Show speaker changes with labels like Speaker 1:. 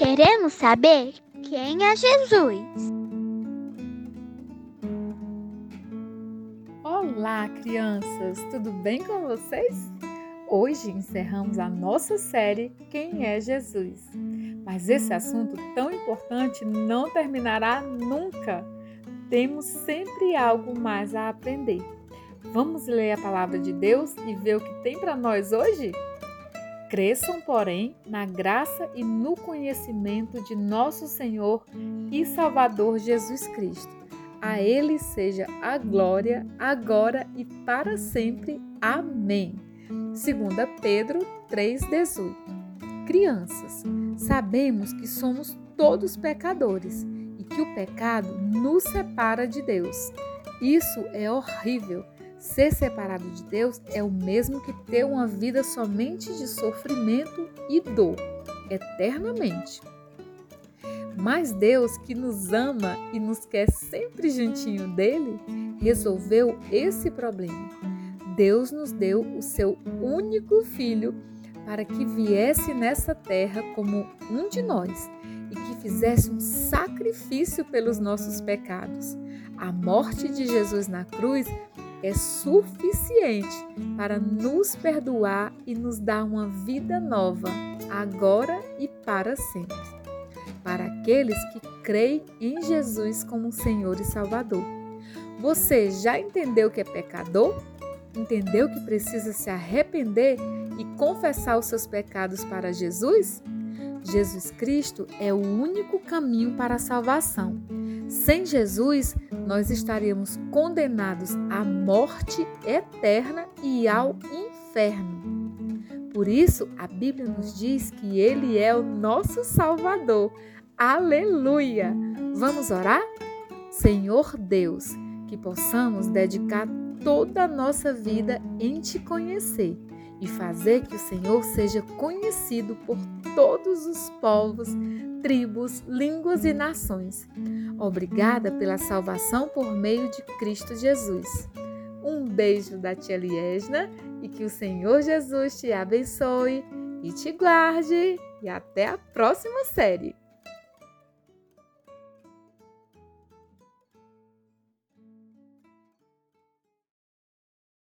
Speaker 1: Queremos saber quem é Jesus.
Speaker 2: Olá, crianças! Tudo bem com vocês? Hoje encerramos a nossa série Quem é Jesus? Mas esse assunto tão importante não terminará nunca. Temos sempre algo mais a aprender. Vamos ler a palavra de Deus e ver o que tem para nós hoje? Cresçam, porém, na graça e no conhecimento de nosso Senhor e Salvador Jesus Cristo. A Ele seja a glória, agora e para sempre. Amém. 2 Pedro 3,18 Crianças, sabemos que somos todos pecadores e que o pecado nos separa de Deus. Isso é horrível Ser separado de Deus é o mesmo que ter uma vida somente de sofrimento e dor, eternamente. Mas Deus, que nos ama e nos quer sempre juntinho dele, resolveu esse problema. Deus nos deu o seu único filho para que viesse nessa terra como um de nós e que fizesse um sacrifício pelos nossos pecados. A morte de Jesus na cruz é suficiente para nos perdoar e nos dar uma vida nova, agora e para sempre. Para aqueles que creem em Jesus como Senhor e Salvador. Você já entendeu que é pecador? Entendeu que precisa se arrepender e confessar os seus pecados para Jesus? Jesus Cristo é o único caminho para a salvação. Sem Jesus, nós estaríamos condenados à morte eterna e ao inferno. Por isso, a Bíblia nos diz que Ele é o nosso Salvador. Aleluia! Vamos orar? Senhor Deus, que possamos dedicar toda a nossa vida em Te conhecer e fazer que o Senhor seja conhecido por todos os povos, tribos, línguas e nações. Obrigada pela salvação por meio de Cristo Jesus. Um beijo da tia Liesna e que o Senhor Jesus te abençoe e te guarde. E até a próxima série!